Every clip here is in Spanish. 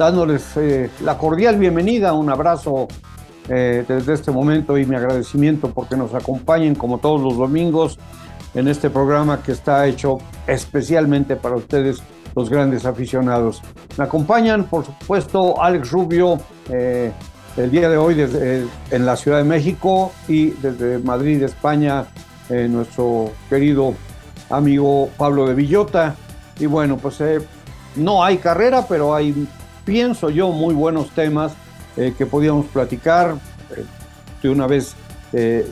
dándoles eh, la cordial bienvenida, un abrazo eh, desde este momento y mi agradecimiento porque nos acompañen como todos los domingos en este programa que está hecho especialmente para ustedes, los grandes aficionados. Me acompañan, por supuesto, Alex Rubio, eh, el día de hoy desde, en la Ciudad de México y desde Madrid, España, nuestro querido amigo Pablo de Villota. Y bueno, pues no hay carrera, pero hay, pienso yo, muy buenos temas eh, que podíamos platicar. de una vez,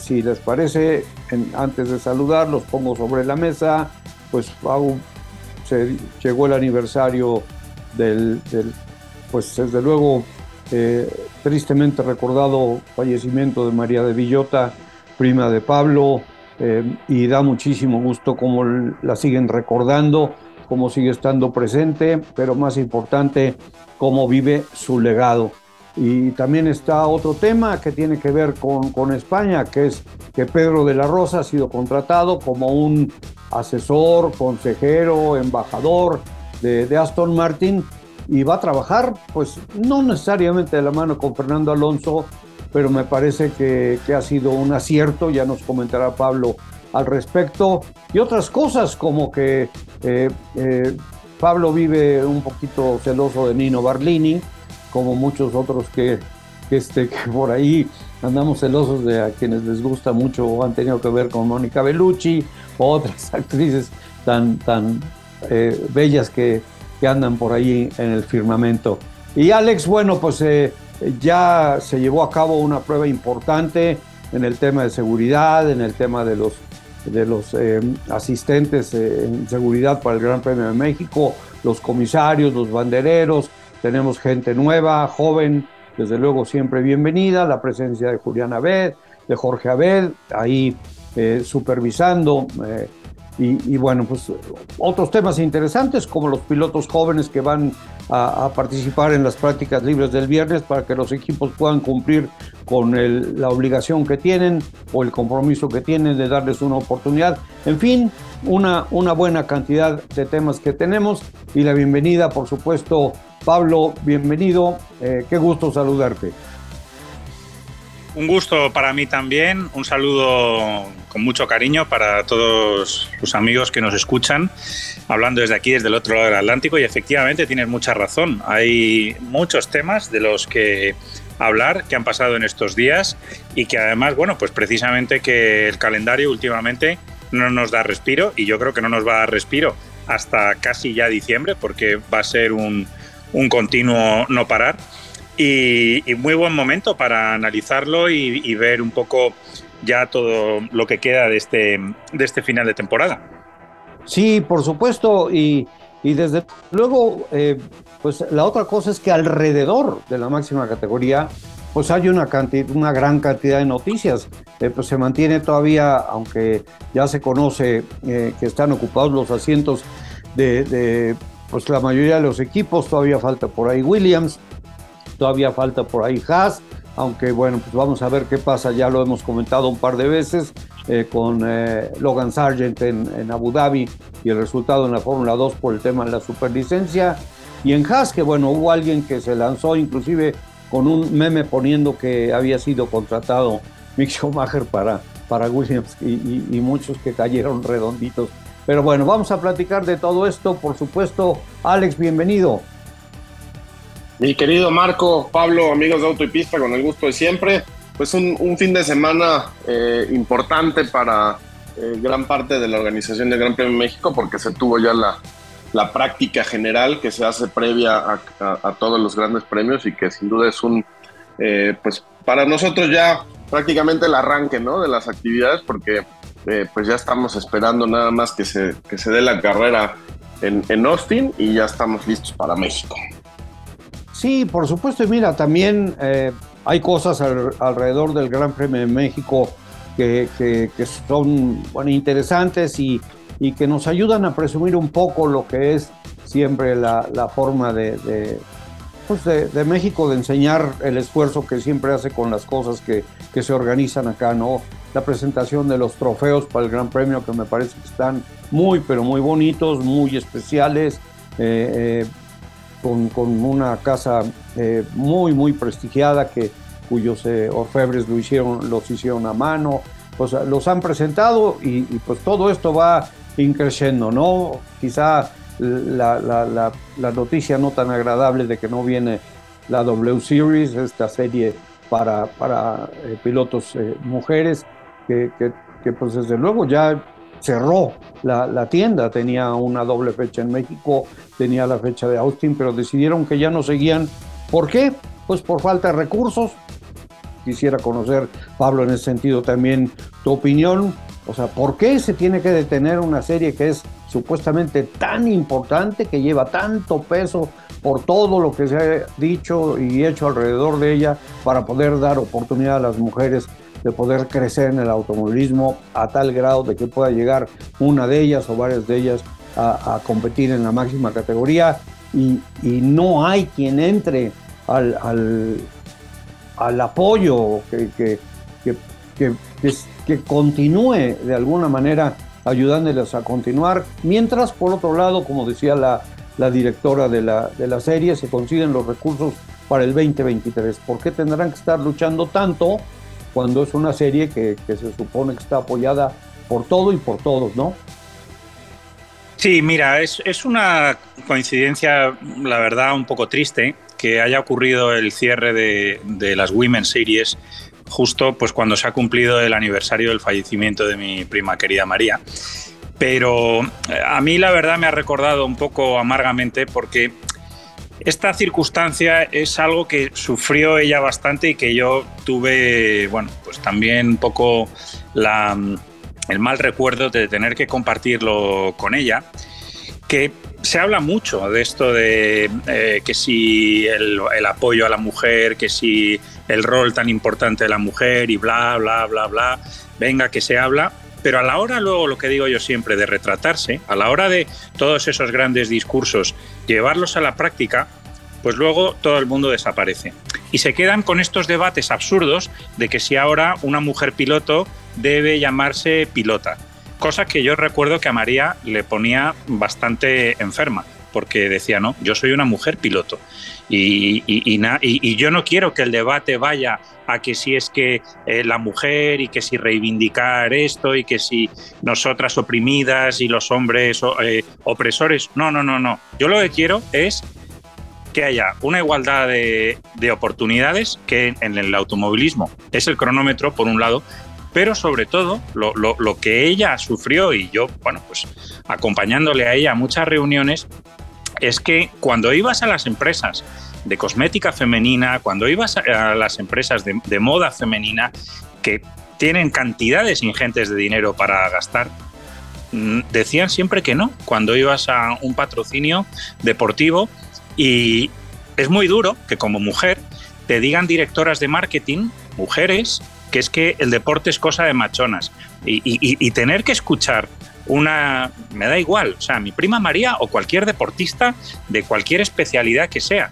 si les parece, antes de saludar, los pongo sobre la mesa. Pues aún se llegó el aniversario del, del pues desde luego, tristemente recordado fallecimiento de María de Villota, prima de Pablo, eh, y da muchísimo gusto cómo la siguen recordando, cómo sigue estando presente, pero más importante, cómo vive su legado. Y también está otro tema que tiene que ver con, con España, que es que Pedro de la Rosa ha sido contratado como un asesor, consejero, embajador de, Aston Martin y va a trabajar, pues no necesariamente de la mano con Fernando Alonso, pero me parece que, ha sido un acierto, ya nos comentará Pablo al respecto, y otras cosas como que eh, eh, Pablo vive un poquito celoso de Nino Barlini, como muchos otros que, que, este, que por ahí andamos celosos de a quienes les gusta mucho o han tenido que ver con Mónica Bellucci o otras actrices tan, tan eh, bellas que, que, andan por ahí en el firmamento. Y Alex, bueno, pues ya se llevó a cabo una prueba importante en el tema de seguridad, en el tema de los, de los eh, asistentes eh, en seguridad para el Gran Premio de México, los comisarios, los bandereros, tenemos gente nueva, joven, desde luego siempre bienvenida, la presencia de Julián Abed, de Jorge Abed, ahí eh, supervisando y, y, bueno, pues otros temas interesantes como los pilotos jóvenes que van a, participar en las prácticas libres del viernes para que los equipos puedan cumplir con la obligación que tienen o el compromiso que tienen de darles una oportunidad. En fin, una, una buena cantidad de temas que tenemos y la bienvenida, por supuesto, Pablo, bienvenido. Eh, qué gusto saludarte. Un gusto para mí también, un saludo con mucho cariño para todos los amigos que nos escuchan, hablando desde aquí, desde el otro lado del Atlántico, y efectivamente tienes mucha razón, hay muchos temas de los que hablar que han pasado en estos días y que además, bueno, pues precisamente que el calendario últimamente no nos da respiro y yo creo que no nos va a dar respiro hasta casi ya diciembre porque va a ser un, un continuo no parar y, muy buen momento para analizarlo y, ver un poco ya todo lo que queda de este, de este final de temporada. Sí, por supuesto, y, y desde luego, eh, pues la otra cosa es que alrededor de la máxima categoría, pues hay una, cantidad, una gran cantidad de noticias. Eh, pues se mantiene todavía, aunque ya se conoce eh, que están ocupados los asientos de, de pues la mayoría de los equipos, todavía falta por ahí Williams, todavía falta por ahí Haas, aunque bueno, pues vamos a ver qué pasa, ya lo hemos comentado un par de veces eh, con eh, Logan Sargent en, en, Abu Dhabi y el resultado en la Fórmula 2 por el tema de la superlicencia. Y en Haas, que bueno, hubo alguien que se lanzó inclusive con un meme poniendo que había sido contratado Mick Schumacher para, para Williams y, muchos que cayeron redonditos. Pero bueno, vamos a platicar de todo esto, por supuesto. Alex, bienvenido. Mi querido Marco, Pablo, amigos de Auto y Pista, con el gusto de siempre. Pues un, fin de semana eh, importante para eh, gran parte de la organización del Gran Premio México porque se tuvo ya la, la práctica general que se hace previa a, todos los grandes premios y que sin duda es un, eh, pues para nosotros ya prácticamente el arranque ¿no? de las actividades porque eh, pues ya estamos esperando nada más que se, que se dé la carrera en, en Austin y ya estamos listos para México. Sí, por supuesto. Y mira, también eh, hay cosas alrededor del Gran Premio de México que, son interesantes y, que nos ayudan a presumir un poco lo que es siempre la, forma de, pues de, México de enseñar el esfuerzo que siempre hace con las cosas que, que, se organizan acá, ¿no? La presentación de los trofeos para el Gran Premio que me parece que están muy, pero muy bonitos, muy especiales. Eh, eh, con, con, una casa eh, muy, muy prestigiada que, cuyos orfebres lo hicieron, los hicieron a mano, pues los han presentado y, pues todo esto va increciendo, ¿no? Quizá la, noticia no tan agradable de que no viene la W Series, esta serie para, para pilotos mujeres, que, que, que, pues desde luego ya cerró la, tienda, tenía una doble fecha en México, tenía la fecha de Austin, pero decidieron que ya no seguían. ¿Por qué? Pues por falta de recursos. Quisiera conocer, Pablo, en ese sentido también tu opinión. O sea, ¿por qué se tiene que detener una serie que es supuestamente tan importante, que lleva tanto peso por todo lo que se ha dicho y hecho alrededor de ella para poder dar oportunidad a las mujeres de poder crecer en el automovilismo a tal grado de que pueda llegar una de ellas o varias de ellas a, competir en la máxima categoría y, no hay quien entre al, al, apoyo que, que, que, que, continúe de alguna manera ayudándoles a continuar, mientras por otro lado, como decía la, la directora de la, de la serie, se consiguen los recursos para el 2023. ¿Por qué tendrán que estar luchando tanto? Cuando es una serie que, se supone que está apoyada por todo y por todos, ¿no? Sí, mira, es, una coincidencia, la verdad, un poco triste que haya ocurrido el cierre de, de, las Women Series justo pues cuando se ha cumplido el aniversario del fallecimiento de mi prima querida María. Pero eh, a mí la verdad me ha recordado un poco amargamente porque esta circunstancia es algo que sufrió ella bastante y que yo tuve, bueno, pues también un poco el mal recuerdo de tener que compartirlo con ella, que se habla mucho de esto de eh, que si el, el, apoyo a la mujer, que si el rol tan importante de la mujer y bla, bla, bla, bla, venga que se habla, pero a la hora, luego lo que digo yo siempre, de retratarse, a la hora de todos esos grandes discursos, llevarlos a la práctica, pues luego todo el mundo desaparece. Y se quedan con estos debates absurdos de que si ahora una mujer piloto debe llamarse pilota. Cosa que yo recuerdo que a María le ponía bastante enferma, porque decía, no, yo soy una mujer piloto. Y, y, yo no quiero que el debate vaya a que si es que eh, la mujer y que si reivindicar esto y que si nosotras oprimidas y los hombres eh, opresores. No, no, no, no. Yo lo que quiero es que haya una igualdad de, oportunidades que en el automovilismo es el cronómetro, por un lado, pero sobre todo lo, lo, que ella sufrió y yo, bueno, pues acompañándole a ella a muchas reuniones, es que cuando ibas a las empresas de cosmética femenina, cuando ibas a las empresas de, moda femenina, que tienen cantidades ingentes de dinero para gastar, mm, decían siempre que no. Cuando ibas a un patrocinio deportivo y es muy duro que como mujer te digan directoras de marketing, mujeres, que es que el deporte es cosa de machonas. Y, tener que escuchar una, me da igual, o sea, mi prima María o cualquier deportista de cualquier especialidad que sea,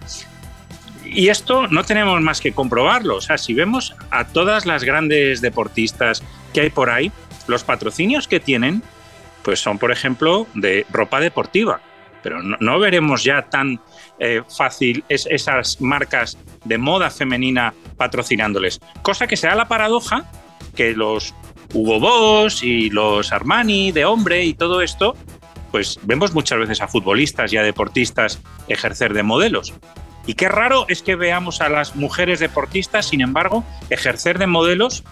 y esto no tenemos más que comprobarlo. O sea, si vemos a todas las grandes deportistas que hay por ahí, los patrocinios que tienen, pues son, por ejemplo, de ropa deportiva. Pero no, veremos ya tan eh, fácil esas marcas de moda femenina patrocinándoles. Cosa que sea la paradoja que los Hugo Boss y los Armani de hombre y todo esto, pues vemos muchas veces a futbolistas y a deportistas ejercer de modelos. Y qué raro es que veamos a las mujeres deportistas, sin embargo, ejercer de modelos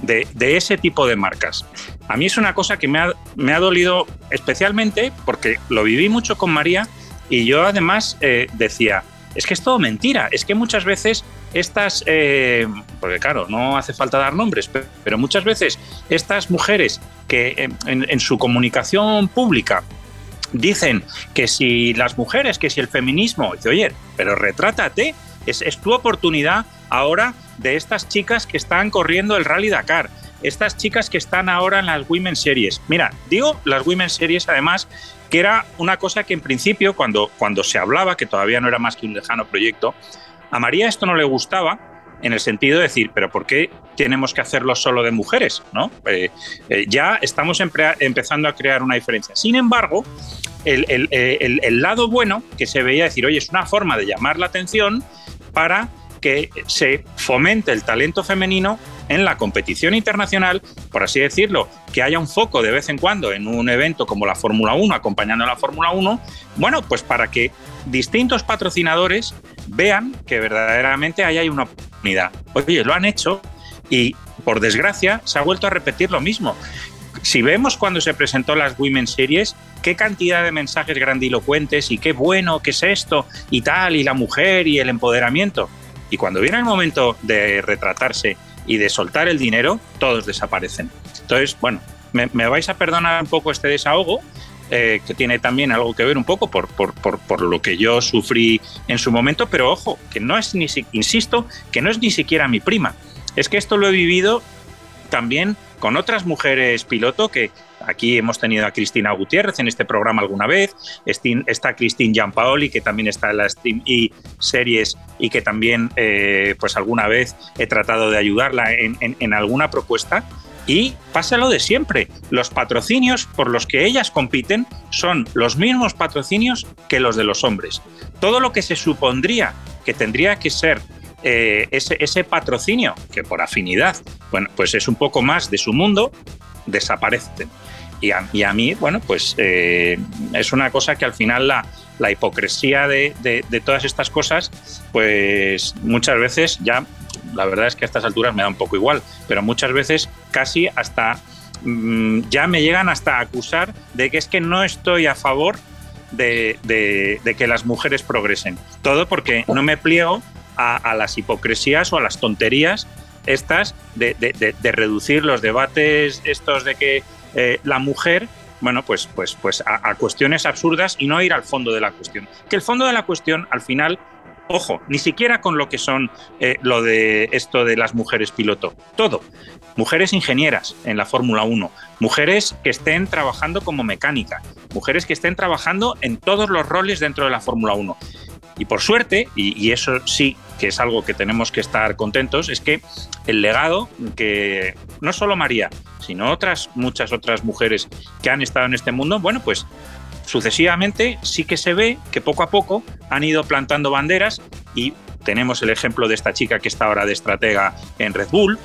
de, ese tipo de marcas. A mí es una cosa que me ha, me ha, dolido especialmente porque lo viví mucho con María y yo además eh, decía, es que es todo mentira, es que muchas veces estas, eh, porque claro, no hace falta dar nombres, pero, muchas veces estas mujeres que en su comunicación pública dicen que si las mujeres, que si el feminismo, dice, oye, pero retrátate, es, es tu oportunidad ahora de estas chicas que están corriendo el Rally Dakar, estas chicas que están ahora en las Women Series. Mira, digo las Women Series además que era una cosa que en principio cuando, cuando se hablaba, que todavía no era más que un lejano proyecto, a María esto no le gustaba en el sentido de decir, pero ¿por qué tenemos que hacerlo solo de mujeres? ¿no? Eh, eh, ya estamos empezando a crear una diferencia. Sin embargo, el, el, lado bueno que se veía decir, oye, es una forma de llamar la atención para que se fomente el talento femenino en la competición internacional, por así decirlo, que haya un foco de vez en cuando en un evento como la Fórmula 1, acompañando a la Fórmula 1, bueno, pues para que distintos patrocinadores vean que verdaderamente ahí hay una oportunidad. Oye, lo han hecho y por desgracia se ha vuelto a repetir lo mismo. Si vemos cuando se presentó las Women Series, qué cantidad de mensajes grandilocuentes y qué bueno que es esto y tal, y la mujer y el empoderamiento. Y cuando viene el momento de retratarse y de soltar el dinero, todos desaparecen. Entonces, bueno, me, vais a perdonar un poco este desahogo, eh, que tiene también algo que ver un poco por, por, por, lo que yo sufrí en su momento, pero ojo, que no es ni, insisto, que no es ni siquiera mi prima. Es que esto lo he vivido también con otras mujeres piloto que aquí hemos tenido a Cristina Gutiérrez en este programa alguna vez, está Cristina Giampaoli que también está en la Stream y series y que también eh, pues alguna vez he tratado de ayudarla en, alguna propuesta. Y pasa lo de siempre. Los patrocinios por los que ellas compiten son los mismos patrocinios que los de los hombres. Todo lo que se supondría que tendría que ser eh, ese, ese, patrocinio, que por afinidad, bueno, pues es un poco más de su mundo, desaparecen. Y a, mí, bueno, pues eh, es una cosa que al final la, la hipocresía de, todas estas cosas, pues muchas veces ya, la verdad es que a estas alturas me da un poco igual, pero muchas veces casi hasta mm, ya me llegan hasta a acusar de que es que no estoy a favor de, de, que las mujeres progresen. Todo porque no me pliego a, a las hipocresías o a las tonterías estas de, de, reducir los debates estos de que eh, la mujer bueno, pues, pues, pues a, cuestiones absurdas y no ir al fondo de la cuestión. Que el fondo de la cuestión, al final, ojo, ni siquiera con lo que son eh, lo de esto de las mujeres piloto, todo. Mujeres ingenieras en la Fórmula 1, mujeres que estén trabajando como mecánica, mujeres que estén trabajando en todos los roles dentro de la Fórmula 1. Y por suerte, y, eso sí que es algo que tenemos que estar contentos, es que el legado que no solo María, sino otras muchas otras mujeres que han estado en este mundo, bueno, pues sucesivamente sí que se ve que poco a poco han ido plantando banderas y tenemos el ejemplo de esta chica que está ahora de estratega en Red Bull,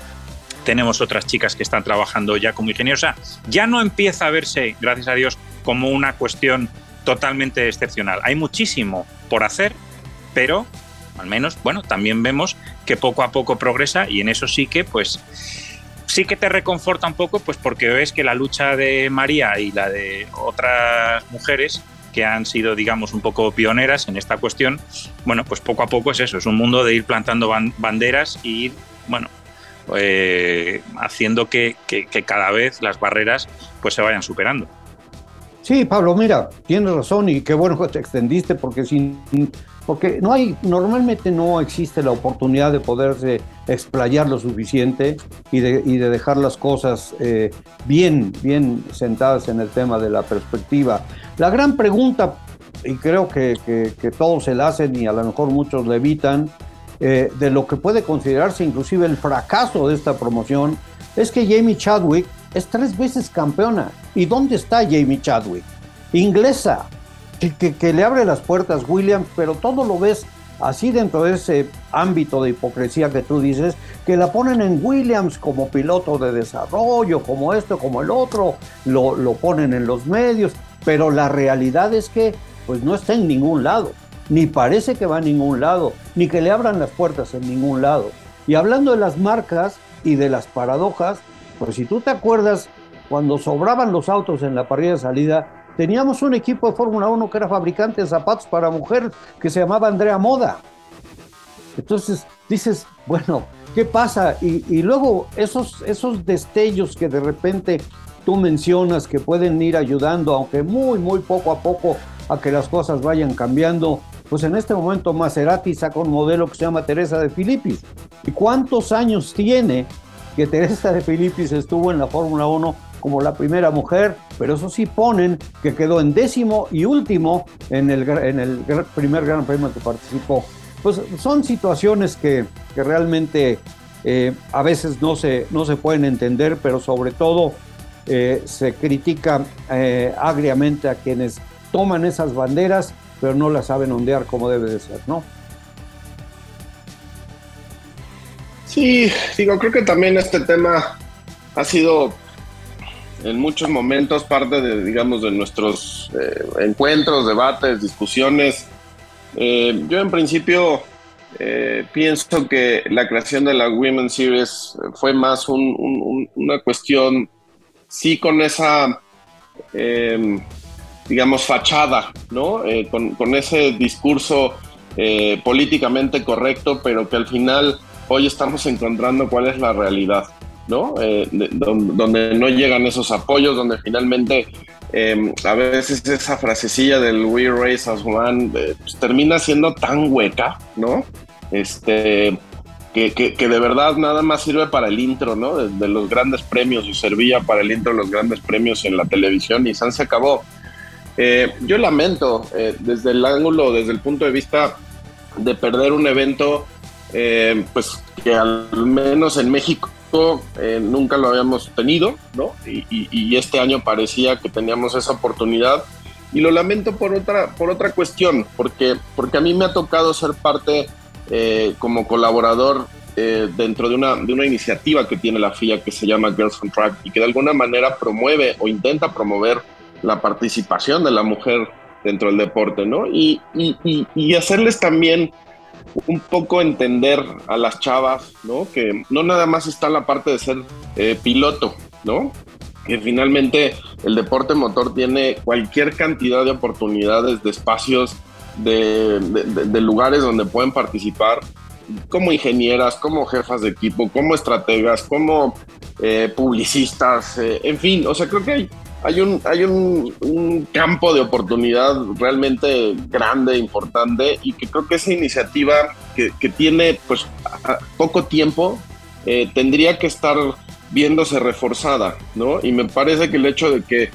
tenemos otras chicas que están trabajando ya como ingenieros. ya no empieza a verse, gracias a Dios, como una cuestión totalmente excepcional. Hay muchísimo por hacer, pero al menos, bueno, también vemos que poco a poco progresa y en eso sí que, pues, sí que te reconforta un poco, pues porque ves que la lucha de María y la de otras mujeres que han sido, digamos, un poco pioneras en esta cuestión, bueno, pues poco a poco es eso, es un mundo de ir plantando banderas y bueno, eh, haciendo que, que cada vez las barreras pues se vayan superando. Sí, Pablo, mira, tienes razón y qué bueno que te extendiste porque sin, porque no hay, normalmente no existe la oportunidad de poderse explayar lo suficiente y de, y de dejar las cosas eh, bien, bien sentadas en el tema de la perspectiva. La gran pregunta, y creo que, que, todos se la hacen y a lo mejor muchos le evitan, eh, de lo que puede considerarse inclusive el fracaso de esta promoción, es que Jamie Chadwick es tres veces campeona. ¿Y dónde está Jamie Chadwick? Inglesa, que, que, le abre las puertas Williams, pero todo lo ves así dentro de ese ámbito de hipocresía que tú dices, que la ponen en Williams como piloto de desarrollo, como esto, como el otro, lo, lo ponen en los medios, pero la realidad es que pues no está en ningún lado, ni parece que va a ningún lado, ni que le abran las puertas en ningún lado. Y hablando de las marcas y de las paradojas, pues si tú te acuerdas, cuando sobraban los autos en la parrilla de salida, teníamos un equipo de Fórmula 1 que era fabricante de zapatos para mujer que se llamaba Andrea Moda. Entonces dices, bueno, ¿qué pasa? Y, luego esos, esos destellos que de repente tú mencionas que pueden ir ayudando, aunque muy, muy poco a poco, a que las cosas vayan cambiando. Pues en este momento Maserati saca un modelo que se llama Teresa de Filipis. ¿Y cuántos años tiene que Teresa de Filipis estuvo en la Fórmula 1 como la primera mujer? Pero eso sí ponen que quedó en décimo y último en el, primer Gran Premio que participó. Pues son situaciones que, que realmente eh, a veces no se, no se pueden entender, pero sobre todo eh, se critica eh, agriamente a quienes toman esas banderas, pero no las saben ondear como debe de ser, ¿no? Sí, digo, creo que también este tema ha sido en muchos momentos parte de, digamos, de nuestros encuentros, debates, discusiones. yo en principio eh, pienso que la creación de la Women's Series fue más una cuestión, sí, con esa, digamos, fachada, ¿no? Eh, con, ese discurso eh, políticamente correcto, pero que al final hoy estamos encontrando cuál es la realidad, ¿no? donde, no llegan esos apoyos, donde finalmente em, a veces esa frasecilla del We Race as One pues, termina siendo tan hueca, ¿no? este, que, de verdad nada más sirve para el intro, ¿no? De, los grandes premios y servía para el intro de los grandes premios en la televisión y San se acabó. Eh, yo lamento eh, desde el ángulo, desde el punto de vista de perder un evento, eh, pues que al menos en México nunca lo habíamos tenido, ¿no? Y, este año parecía que teníamos esa oportunidad. Y lo lamento por otra, por otra cuestión, porque, porque a mí me ha tocado ser parte eh, como colaborador eh, dentro de una, de una iniciativa que tiene la FIA que se llama Girls on Track y que de alguna manera promueve o intenta promover la participación de la mujer dentro del deporte, ¿no? Y, hacerles también un poco entender a las chavas, ¿no? Que no nada más está la parte de ser eh, piloto, ¿no? Que finalmente el deporte motor tiene cualquier cantidad de oportunidades, de espacios de, lugares donde pueden participar como ingenieras, como jefas de equipo, como estrategas, como eh, publicistas, eh, en fin, o sea, creo que hay, hay, un, hay un, campo de oportunidad realmente grande, importante, y que creo que esa iniciativa que, tiene pues poco tiempo eh, tendría que estar viéndose reforzada, ¿no? Y me parece que el hecho de que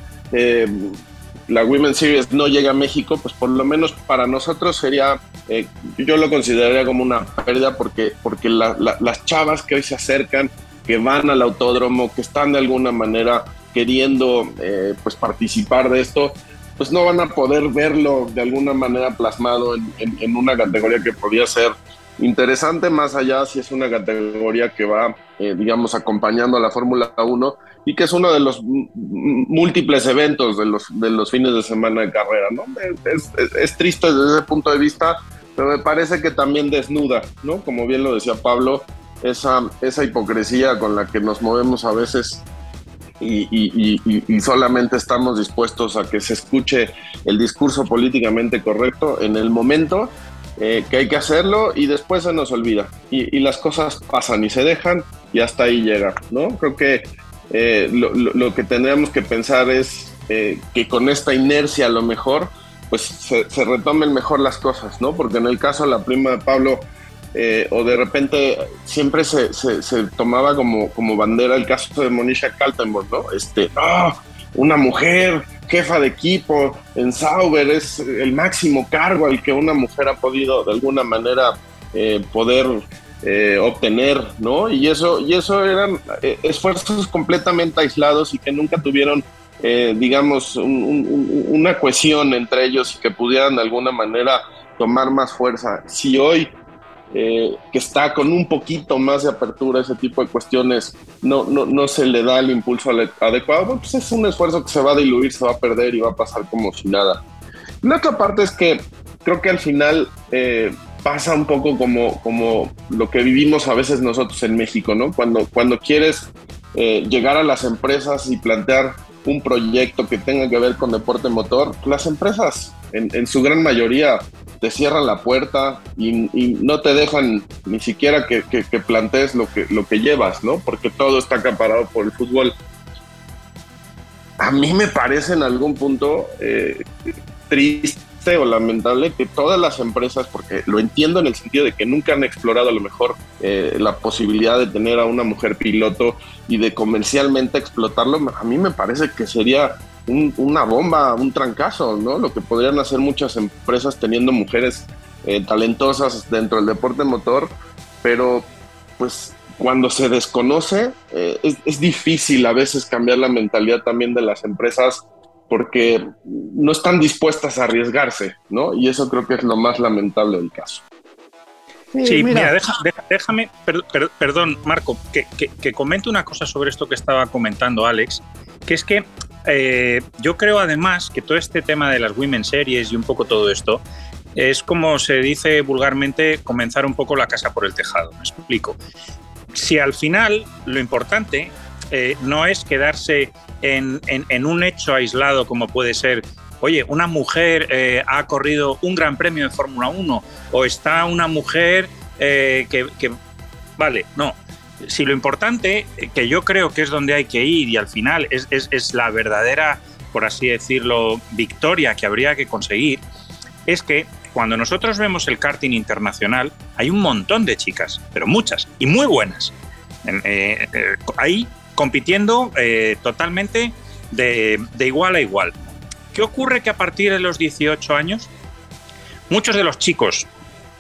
la Women's Series no llega a México, pues por lo menos para nosotros sería, eh, yo lo consideraría como una pérdida porque, porque las chavas que hoy se acercan, que van al autódromo, que están de alguna manera queriendo eh, pues participar de esto, pues no van a poder verlo de alguna manera plasmado en, en una categoría que podría ser interesante, más allá si es una categoría que va, eh, digamos, acompañando a la Fórmula 1 y que es uno de los múltiples eventos de los, de los fines de semana de carrera, ¿no? Es, es, triste desde ese punto de vista, pero me parece que también desnuda, ¿no? Como bien lo decía Pablo, esa, esa hipocresía con la que nos movemos a veces y, solamente estamos dispuestos a que se escuche el discurso políticamente correcto en el momento eh, que hay que hacerlo y después se nos olvida. Y, las cosas pasan y se dejan y hasta ahí llega, ¿no? Creo que eh, lo, que tendríamos que pensar es eh, que con esta inercia a lo mejor pues se, retomen mejor las cosas, ¿no? Porque en el caso de la prima de Pablo, o de repente siempre se, se, tomaba como, como bandera el caso de Monisha Kaltenborg, ¿no? Este, ¡ah! una mujer jefa de equipo en Sauber, es el máximo cargo al que una mujer ha podido de alguna manera eh, poder eh, obtener, ¿no? Y eso, y eso eran eh, esfuerzos completamente aislados y que nunca tuvieron, digamos, una cohesión entre ellos y que pudieran de alguna manera tomar más fuerza. Si hoy eh, que está con un poquito más de apertura ese tipo de cuestiones, no, no, no se le da el impulso adecuado, pues es un esfuerzo que se va a diluir, se va a perder y va a pasar como si nada. La otra parte es que creo que al final eh, pasa un poco como, como lo que vivimos a veces nosotros en México, ¿no? Cuando, cuando quieres eh, llegar a las empresas y plantear un proyecto que tenga que ver con deporte motor, las empresas en su gran mayoría te cierran la puerta y, no te dejan ni siquiera que, plantees lo que, lo que llevas, ¿no? Porque todo está acaparado por el fútbol. a mí me parece en algún punto eh, triste o lamentable que todas las empresas, porque lo entiendo en el sentido de que nunca han explorado a lo mejor eh, la posibilidad de tener a una mujer piloto y de comercialmente explotarlo, a mí me parece que sería una bomba, un trancazo, ¿no? Lo que podrían hacer muchas empresas teniendo mujeres eh, talentosas dentro del deporte motor, pero pues cuando se desconoce eh, es, difícil a veces cambiar la mentalidad también de las empresas porque no están dispuestas a arriesgarse, ¿no? Y eso creo que es lo más lamentable del caso. Sí, mira, déjame, perdón, Marco, que, que, comente una cosa sobre esto que estaba comentando Alex, que es que eh, yo creo además que todo este tema de las Women Series y un poco todo esto es como se dice vulgarmente comenzar un poco la casa por el tejado, me explico. Si al final lo importante eh, no es quedarse en, un hecho aislado como puede ser, oye, una mujer eh, ha corrido un gran premio en Fórmula 1 o está una mujer que, vale, no, si lo importante, que yo creo que es donde hay que ir y al final es, la verdadera, por así decirlo, victoria que habría que conseguir, es que cuando nosotros vemos el karting internacional, hay un montón de chicas, pero muchas, y muy buenas, eh, eh, ahí compitiendo eh, totalmente de, de igual a igual. ¿Qué ocurre que a partir de los 18 años, muchos de los chicos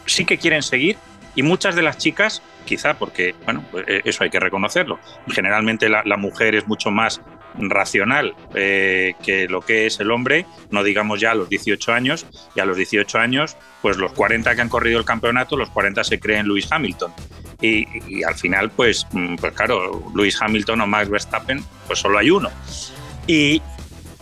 sí que quieren seguir y muchas de las chicas quizá porque, bueno, pues, eh, eso hay que reconocerlo. Generalmente la, mujer es mucho más racional eh, que lo que es el hombre, no digamos ya a los 18 años, y a los 18 años, pues los 40 que han corrido el campeonato, los 40 se creen Lewis Hamilton. Y, al final, pues, mm, pues claro, Lewis Hamilton o Max Verstappen, pues solo hay uno. Y,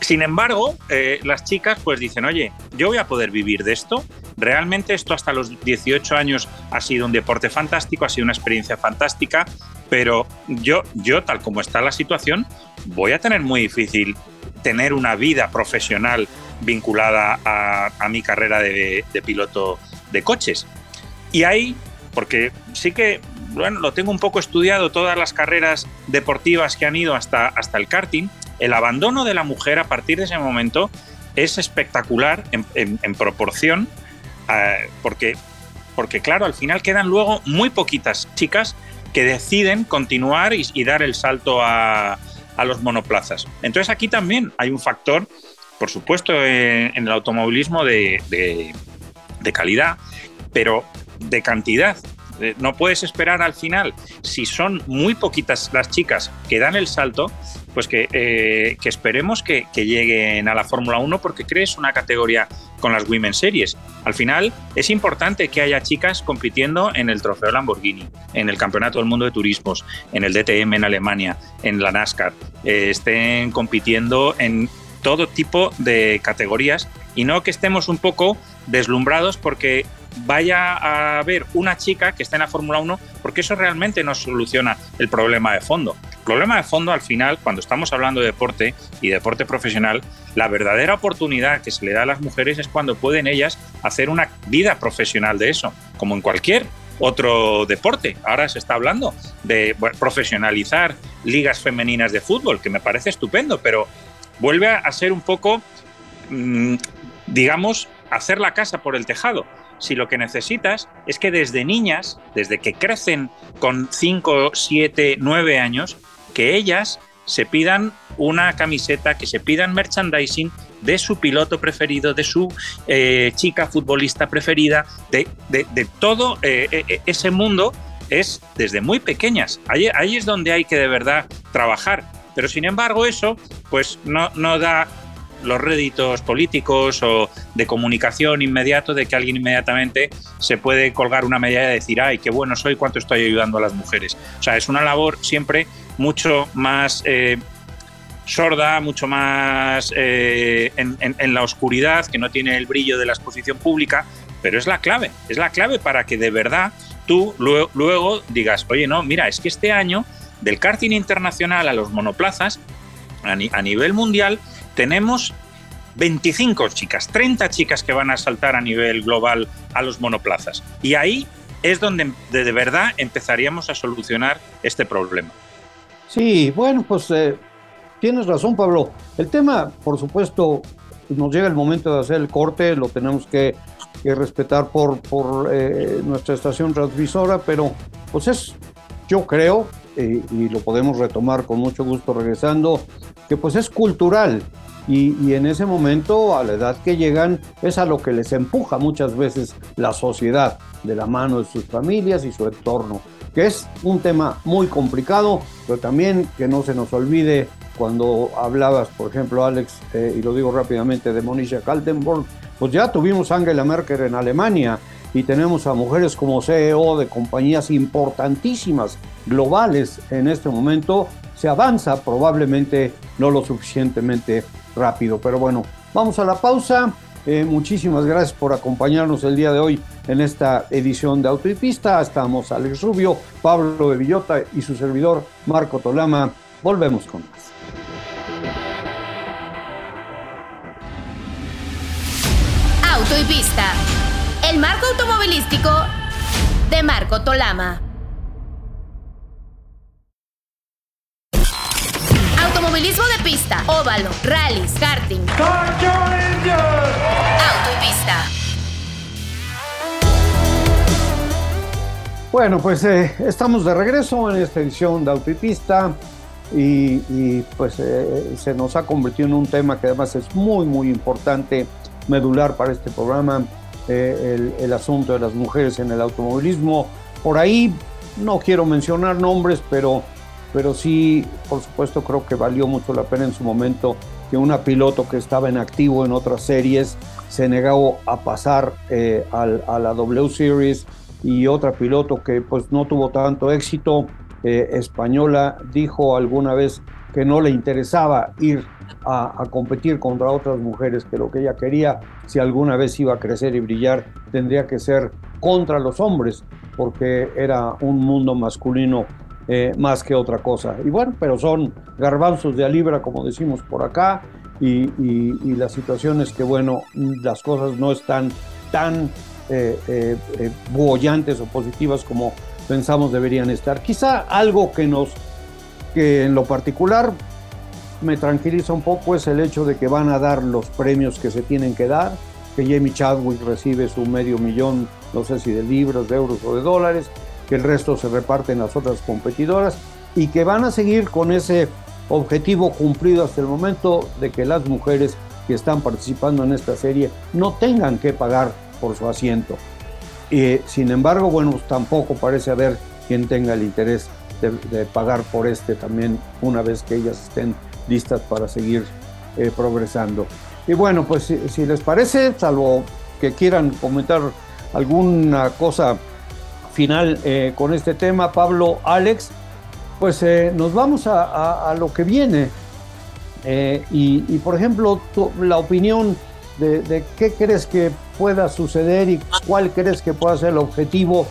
sin embargo, eh, las chicas pues dicen, oye, yo voy a poder vivir de esto. Realmente esto hasta los 18 años ha sido un deporte fantástico, ha sido una experiencia fantástica, pero yo, yo tal como está la situación, voy a tener muy difícil tener una vida profesional vinculada a, mi carrera de, piloto de coches. Y ahí, porque sí que bueno, lo tengo un poco estudiado, todas las carreras deportivas que han ido hasta, hasta el karting, el abandono de la mujer a partir de ese momento es espectacular en, proporción, eh, porque, porque claro, al final quedan luego muy poquitas chicas que deciden continuar y, dar el salto a, los monoplazas. Entonces aquí también hay un factor, por supuesto, en, el automovilismo de, de calidad, pero de cantidad. Eh, no puedes esperar al final, si son muy poquitas las chicas que dan el salto, pues que, eh, esperemos que, lleguen a la Fórmula 1 porque crees una categoría con las Women Series. Al final es importante que haya chicas compitiendo en el Trofeo Lamborghini, en el Campeonato del Mundo de Turismos, en el DTM en Alemania, en la NASCAR, eh, estén compitiendo en todo tipo de categorías y no que estemos un poco deslumbrados porque vaya a haber una chica que esté en la Fórmula 1, porque eso realmente no soluciona el problema de fondo. El problema de fondo, al final, cuando estamos hablando de deporte y deporte profesional, la verdadera oportunidad que se le da a las mujeres es cuando pueden ellas hacer una vida profesional de eso, como en cualquier otro deporte. Ahora se está hablando de profesionalizar ligas femeninas de fútbol, que me parece estupendo, pero vuelve a ser un poco, mm, digamos, hacer la casa por el tejado si lo que necesitas es que desde niñas, desde que crecen con 5, 7, 9 años, que ellas se pidan una camiseta, que se pidan merchandising de su piloto preferido, de su eh, chica futbolista preferida, de, todo eh, eh, ese mundo es desde muy pequeñas. Ahí, ahí, es donde hay que de verdad trabajar. Pero sin embargo eso pues no, no da los réditos políticos o de comunicación inmediato de que alguien inmediatamente se puede colgar una medalla y decir, ay, qué bueno soy, cuánto estoy ayudando a las mujeres. O sea, es una labor siempre mucho más eh, sorda, mucho más eh, en, la oscuridad, que no tiene el brillo de la exposición pública, pero es la clave, es la clave para que de verdad tú luego, luego digas, oye, no, mira, es que este año del karting internacional a los monoplazas, a nivel mundial, tenemos 25 chicas, 30 chicas que van a saltar a nivel global a los monoplazas. Y ahí es donde de verdad empezaríamos a solucionar este problema. Sí, bueno, pues eh, tienes razón, Pablo. El tema, por supuesto, nos llega el momento de hacer el corte, lo tenemos que, respetar por, eh, nuestra estación transmisora, pero pues es, yo creo, y lo podemos retomar con mucho gusto regresando, que pues es cultural. Y, y, en ese momento, a la edad que llegan, es a lo que les empuja muchas veces la sociedad, de la mano de sus familias y su entorno, que es un tema muy complicado, pero también que no se nos olvide cuando hablabas, por ejemplo, Alex, eh, y lo digo rápidamente, de Monisha Kaltenborn, pues ya tuvimos Angela Merkel en Alemania y tenemos a mujeres como CEO de compañías importantísimas, globales en este momento. Se avanza probablemente no lo suficientemente rápido, pero bueno, vamos a la pausa. Eh, muchísimas gracias por acompañarnos el día de hoy en esta edición de Auto y Pista. Estamos Alex Rubio, Pablo de Villota y su servidor Marco Tolama. Volvemos con más. Auto y Pista, el marco automovilístico de Marco Tolama. Automovilismo de pista, óvalo, rallies, karting. Auto y Pista. Bueno, pues eh, estamos de regreso en esta edición de Auto y Pista y, pues eh, se nos ha convertido en un tema que además es muy, muy importante medular para este programa, eh, el, asunto de las mujeres en el automovilismo. Por ahí no quiero mencionar nombres, pero, pero sí, por supuesto, creo que valió mucho la pena en su momento que una piloto que estaba en activo en otras series se negó a pasar eh, a la W Series y otra piloto que pues no tuvo tanto éxito, eh, española, dijo alguna vez que no le interesaba ir a, competir contra otras mujeres, que lo que ella quería, si alguna vez iba a crecer y brillar, tendría que ser contra los hombres, porque era un mundo masculino eh, más que otra cosa. Y bueno, pero son garbanzos de a libra, como decimos por acá, y, y, la situación es que, bueno, las cosas no están tan eh, eh, eh o positivas como pensamos deberían estar. Quizá algo que nos, que en lo particular me tranquiliza un poco es el hecho de que van a dar los premios que se tienen que dar, que Jamie Chadwick recibe su medio millón, no sé si de libras, de euros o de dólares, que el resto se reparte en las otras competidoras y que van a seguir con ese objetivo cumplido hasta el momento de que las mujeres que están participando en esta serie no tengan que pagar por su asiento. Y sin embargo, bueno, tampoco parece haber quien tenga el interés de, pagar por este también una vez que ellas estén listas para seguir eh, progresando. Y bueno, pues si, les parece, salvo que quieran comentar alguna cosa final eh, con este tema, Pablo, Alex, pues eh, nos vamos a, lo que viene. Y, por ejemplo, la opinión de, qué crees que pueda suceder y cuál crees que pueda ser el objetivo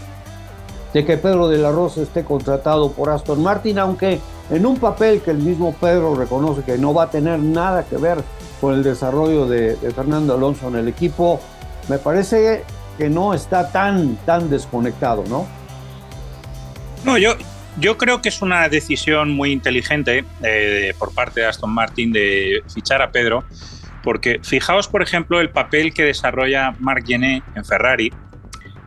de que Pedro de la Rosa esté contratado por Aston Martin, aunque en un papel que el mismo Pedro reconoce que no va a tener nada que ver con el desarrollo de, Fernando Alonso en el equipo, me parece que no está tan, tan desconectado, ¿no? No, yo, yo creo que es una decisión muy inteligente eh, por parte de Aston Martin de fichar a Pedro, porque fijaos, por ejemplo, el papel que desarrolla Marc Gené en Ferrari,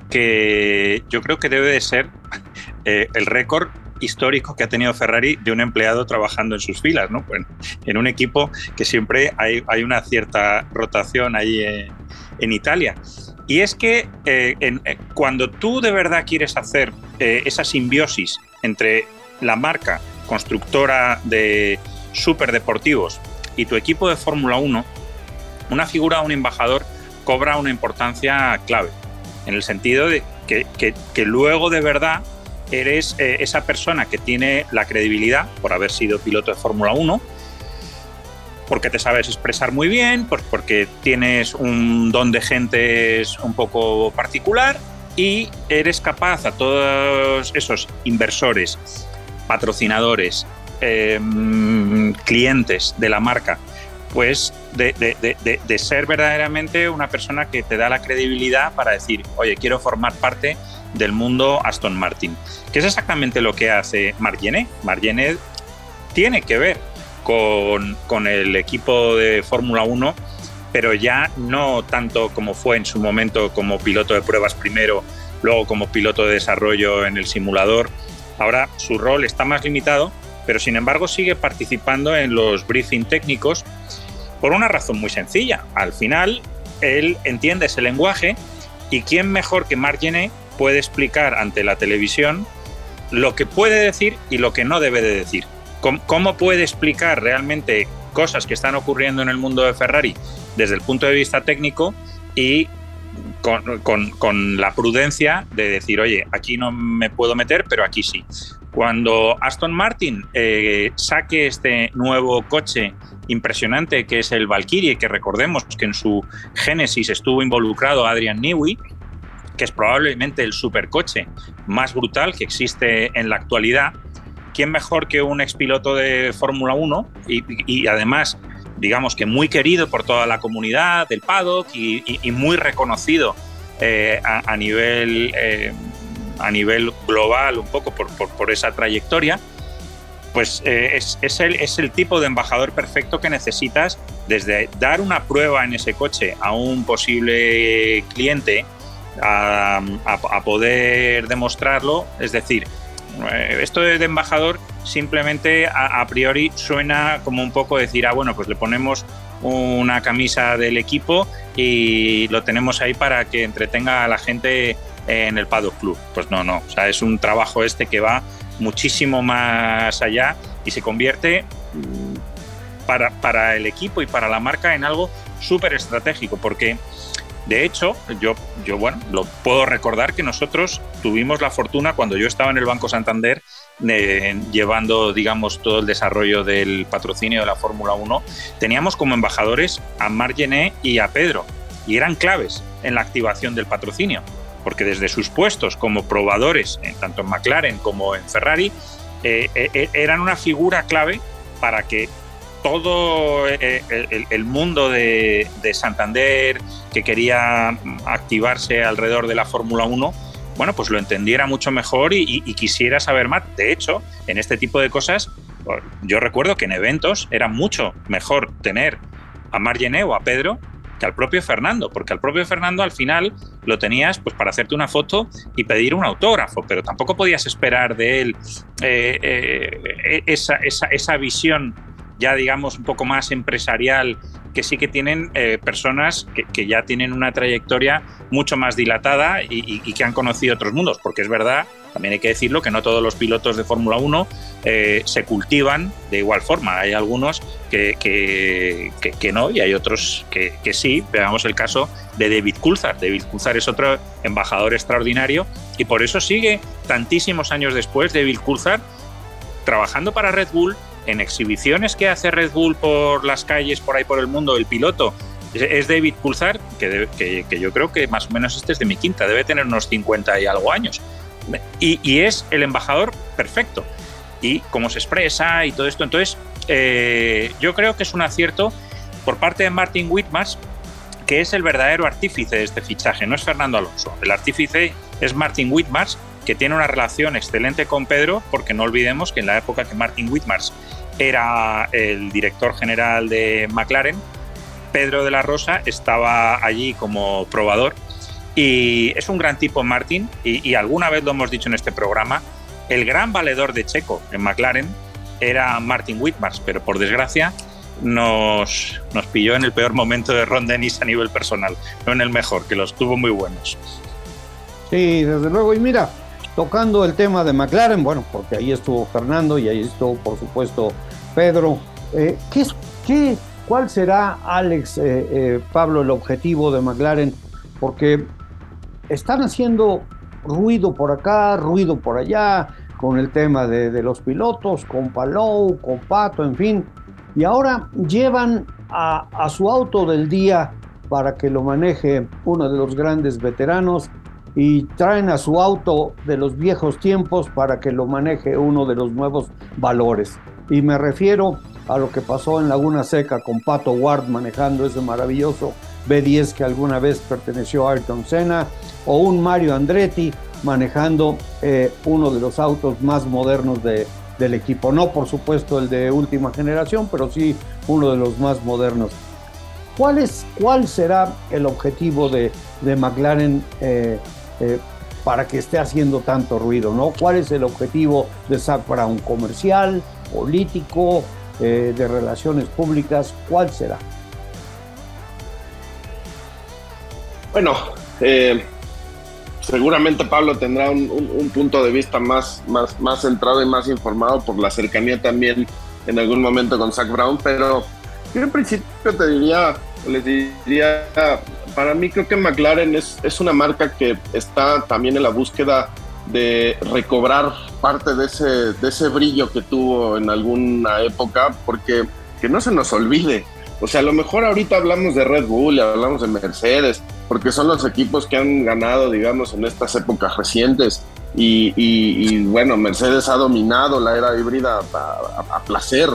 que yo creo que debe de ser eh, el récord histórico que ha tenido Ferrari de un empleado trabajando en sus filas, ¿no? en un equipo que siempre hay, una cierta rotación ahí en, Italia. Y es que eh, eh, cuando tú de verdad quieres hacer eh, esa simbiosis entre la marca constructora de superdeportivos y tu equipo de Fórmula 1, una figura, un embajador, cobra una importancia clave, en el sentido de que, luego de verdad eres eh, esa persona que tiene la credibilidad por haber sido piloto de Fórmula 1, porque te sabes expresar muy bien, porque tienes un don de gente un poco particular y eres capaz a todos esos inversores, patrocinadores, em, clientes de la marca, pues de, de, ser verdaderamente una persona que te da la credibilidad para decir, oye, quiero formar parte del mundo Aston Martin, que es exactamente lo que hace Margenet. Margenet tiene que ver con, con el equipo de Fórmula 1, pero ya no tanto como fue en su momento como piloto de pruebas primero, luego como piloto de desarrollo en el simulador. Ahora su rol está más limitado, pero sin embargo sigue participando en los briefings técnicos por una razón muy sencilla. Al final, él entiende ese lenguaje y quién mejor que Marc Gené puede explicar ante la televisión lo que puede decir y lo que no debe de decir. ¿Cómo, puede explicar realmente cosas que están ocurriendo en el mundo de Ferrari desde el punto de vista técnico y con, la prudencia de decir, oye, aquí no me puedo meter, pero aquí sí. Cuando Aston Martin eh, saque este nuevo coche impresionante que es el Valkyrie, que recordemos que en su génesis estuvo involucrado Adrian Newey, que es probablemente el supercoche más brutal que existe en la actualidad, ¿quién mejor que un expiloto de Fórmula 1 y, además, digamos que muy querido por toda la comunidad del paddock y, muy reconocido eh, a, nivel, eh, a nivel global un poco por, por, esa trayectoria? Pues eh, es, es, el, es el tipo de embajador perfecto que necesitas desde dar una prueba en ese coche a un posible cliente a, poder demostrarlo. Es decir, eh, esto de, embajador simplemente a, priori suena como un poco decir, ah, bueno, pues le ponemos una camisa del equipo y lo tenemos ahí para que entretenga a la gente en el Paddock Club. Pues no, no, o sea, es un trabajo este que va muchísimo más allá y se convierte mm, para, para el equipo y para la marca en algo súper estratégico, porque de hecho, yo, yo bueno, lo puedo recordar que nosotros tuvimos la fortuna cuando yo estaba en el Banco Santander llevando, digamos, todo el desarrollo del patrocinio de la Fórmula 1, teníamos como embajadores a Margené y a Pedro, y eran claves en la activación del patrocinio, porque desde sus puestos como probadores, tanto en McLaren como en Ferrari, eh, eh, eran una figura clave para que todo eh, el, mundo de, Santander que quería activarse alrededor de la Fórmula 1, bueno, pues lo entendiera mucho mejor y, quisiera saber más. De hecho, en este tipo de cosas, yo recuerdo que en eventos era mucho mejor tener a Margené o a Pedro que al propio Fernando, porque al propio Fernando al final lo tenías pues para hacerte una foto y pedir un autógrafo, pero tampoco podías esperar de él eh, eh, esa, esa, esa visión ya digamos un poco más empresarial, que sí que tienen eh, personas que, ya tienen una trayectoria mucho más dilatada y, que han conocido otros mundos, porque es verdad, también hay que decirlo, que no todos los pilotos de Fórmula 1 eh, se cultivan de igual forma. Hay algunos que, que, no y hay otros que, sí. Veamos el caso de David Coulthard. David Coulthard es otro embajador extraordinario y por eso sigue tantísimos años después David Coulthard trabajando para Red Bull, en exhibiciones que hace Red Bull por las calles, por ahí por el mundo, el piloto es David Pulsar, que, que, yo creo que más o menos este es de mi quinta, debe tener unos 50 y algo años. Y, es el embajador perfecto. Y cómo se expresa y todo esto. Entonces, eh, yo creo que es un acierto por parte de Martin Whitmars, que es el verdadero artífice de este fichaje, no es Fernando Alonso. El artífice es Martin Whitmars, que tiene una relación excelente con Pedro, porque no olvidemos que en la época que Martin Whitmars era el director general de McLaren, Pedro de la Rosa estaba allí como probador y es un gran tipo Martin y, alguna vez lo hemos dicho en este programa, el gran valedor de Checo en McLaren era Martin Whitmars, pero por desgracia nos, nos pilló en el peor momento de Ron Dennis a nivel personal, no en el mejor, que los tuvo muy buenos. Sí, desde luego. Y mira, tocando el tema de McLaren, bueno, porque ahí estuvo Fernando y ahí estuvo, por supuesto, Pedro. Eh, ¿qué, qué, ¿Cuál será, Alex, eh, eh, Pablo, el objetivo de McLaren? Porque están haciendo ruido por acá, ruido por allá, con el tema de, los pilotos, con Palou, con Pato, en fin. Y ahora llevan a, a su auto del día para que lo maneje uno de los grandes veteranos y traen a su auto de los viejos tiempos para que lo maneje uno de los nuevos valores. Y me refiero a lo que pasó en Laguna Seca con Pato Ward manejando ese maravilloso B10 que alguna vez perteneció a Ayrton Senna, o un Mario Andretti manejando eh, uno de los autos más modernos de, del equipo. No, por supuesto, el de última generación, pero sí uno de los más modernos. ¿Cuál, es, cuál será el objetivo de, de McLaren eh, eh, para que esté haciendo tanto ruido? ¿no? ¿Cuál es el objetivo de Zach Brown? ¿Comercial? ¿Político? Eh, ¿De relaciones públicas? ¿Cuál será? Bueno, seguramente Pablo tendrá un, punto de vista más, más, más centrado y más informado por la cercanía también en algún momento con Zach Brown, pero yo en principio te diría, les diría, para mí creo que McLaren es, es una marca que está también en la búsqueda de recobrar parte de ese, de ese brillo que tuvo en alguna época, porque que no se nos olvide. O sea, a lo mejor ahorita hablamos de Red Bull hablamos de Mercedes, porque son los equipos que han ganado, digamos, en estas épocas recientes. Y, bueno, Mercedes ha dominado la era híbrida a, placer,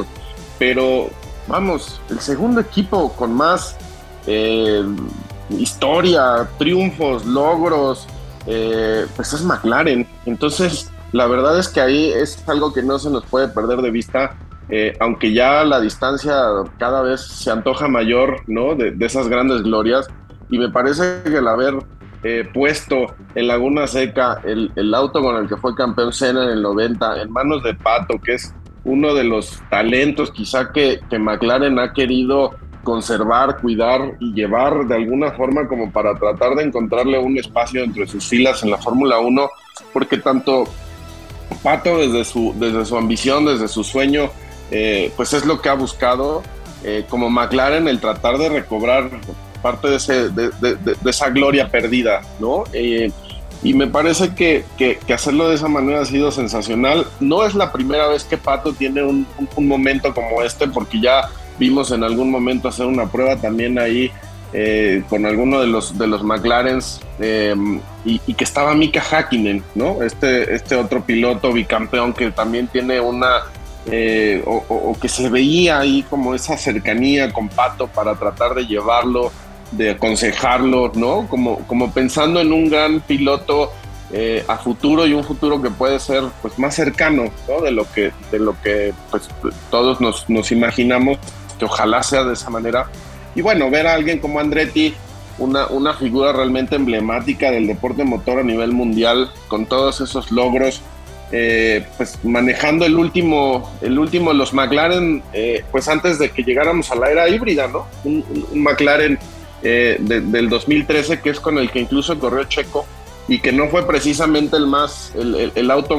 pero vamos, el segundo equipo con más eh, historia, triunfos, logros, eh, pues es McLaren. Entonces, la verdad es que ahí es algo que no se nos puede perder de vista, eh, aunque ya la distancia cada vez se antoja mayor, ¿no? De, esas grandes glorias. Y me parece que el haber eh, puesto en Laguna Seca el, el, auto con el que fue campeón Senna en el 90 en manos de Pato, que es uno de los talentos quizá que, que McLaren ha querido conservar, cuidar y llevar de alguna forma como para tratar de encontrarle un espacio entre sus filas en la Fórmula 1, porque tanto Pato desde su, desde su ambición, desde su sueño, eh, pues es lo que ha buscado, eh, como McLaren el tratar de recobrar parte de, ese, de, esa gloria perdida, ¿no? Eh, y me parece que, que, hacerlo de esa manera ha sido sensacional. No es la primera vez que Pato tiene un, un, momento como este, porque ya vimos en algún momento hacer una prueba también ahí eh, con alguno de los, de los McLarens eh, y, que estaba Mika Hakkinen, ¿no? Este, este otro piloto bicampeón que también tiene una... o, o que se veía ahí como esa cercanía con Pato para tratar de llevarlo de aconsejarlo, ¿no? Como, como pensando en un gran piloto eh, a futuro y un futuro que puede ser pues más cercano, ¿no? De lo que, de lo que pues, todos nos, nos imaginamos, ojalá sea de esa manera. Y bueno, ver a alguien como Andretti, una, una figura realmente emblemática del deporte motor a nivel mundial, con todos esos logros, eh, pues manejando el último, el último, los McLaren, eh, pues antes de que llegáramos a la era híbrida, ¿no? un McLaren eh, del 2013, que es con el que incluso corrió Checo y que no fue precisamente el más, el, auto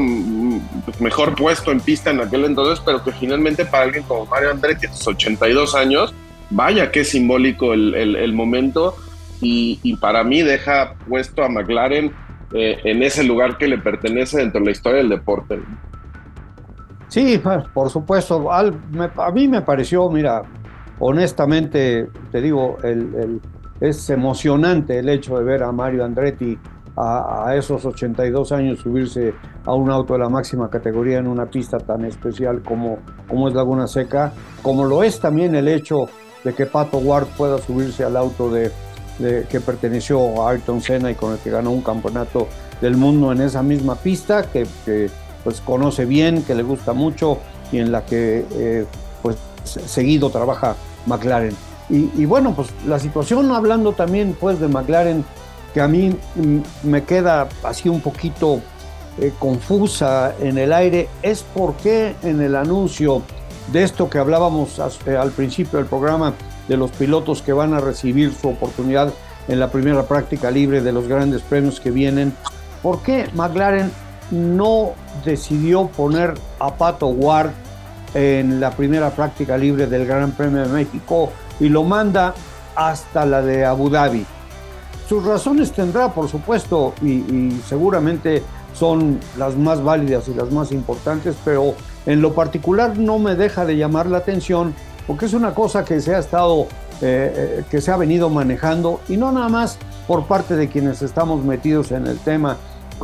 mejor puesto en pista en aquel entonces, pero que finalmente para alguien como Mario Andretti, sus 82 años, vaya que simbólico el, momento y, para mí deja puesto a McLaren eh, en ese lugar que le pertenece dentro de la historia del deporte. Sí, pues, por supuesto. a mí me pareció, mira, honestamente, te digo, el, es emocionante el hecho de ver a Mario Andretti a, esos 82 años subirse a un auto de la máxima categoría en una pista tan especial como, como es Laguna Seca, como lo es también el hecho de que Pato Ward pueda subirse al auto de, que perteneció a Ayrton Senna y con el que ganó un campeonato del mundo en esa misma pista, que, pues conoce bien, que le gusta mucho y en la que eh, pues seguido trabaja McLaren. Y, bueno, pues la situación, hablando también pues de McLaren, que a mí mm, me queda así un poquito eh, confusa en el aire, es por qué en el anuncio de esto que hablábamos eh, al principio del programa, de los pilotos que van a recibir su oportunidad en la primera práctica libre de los grandes premios que vienen, ¿por qué McLaren no decidió poner a Pato Ward en la primera práctica libre del Gran Premio de México y lo manda hasta la de Abu Dhabi. Sus razones tendrá, por supuesto, y, seguramente son las más válidas y las más importantes, pero en lo particular no me deja de llamar la atención porque es una cosa que se ha estado, eh, eh, que se ha venido manejando y no nada más por parte de quienes estamos metidos en el tema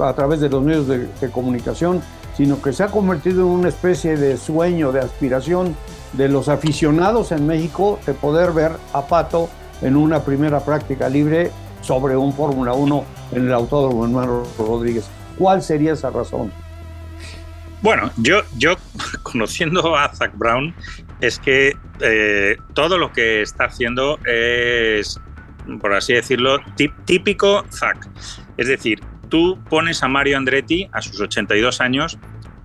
a través de los medios de comunicación, sino que se ha convertido en una especie de sueño, de aspiración de los aficionados en México de poder ver a Pato en una primera práctica libre sobre un Fórmula 1 en el Autódromo Hermano Rodríguez. ¿Cuál sería esa razón? Bueno, yo, yo conociendo a Zach Brown, es que eh, todo lo que está haciendo es, por así decirlo, típico Zach. Es decir, tú pones a Mario Andretti a sus 82 años,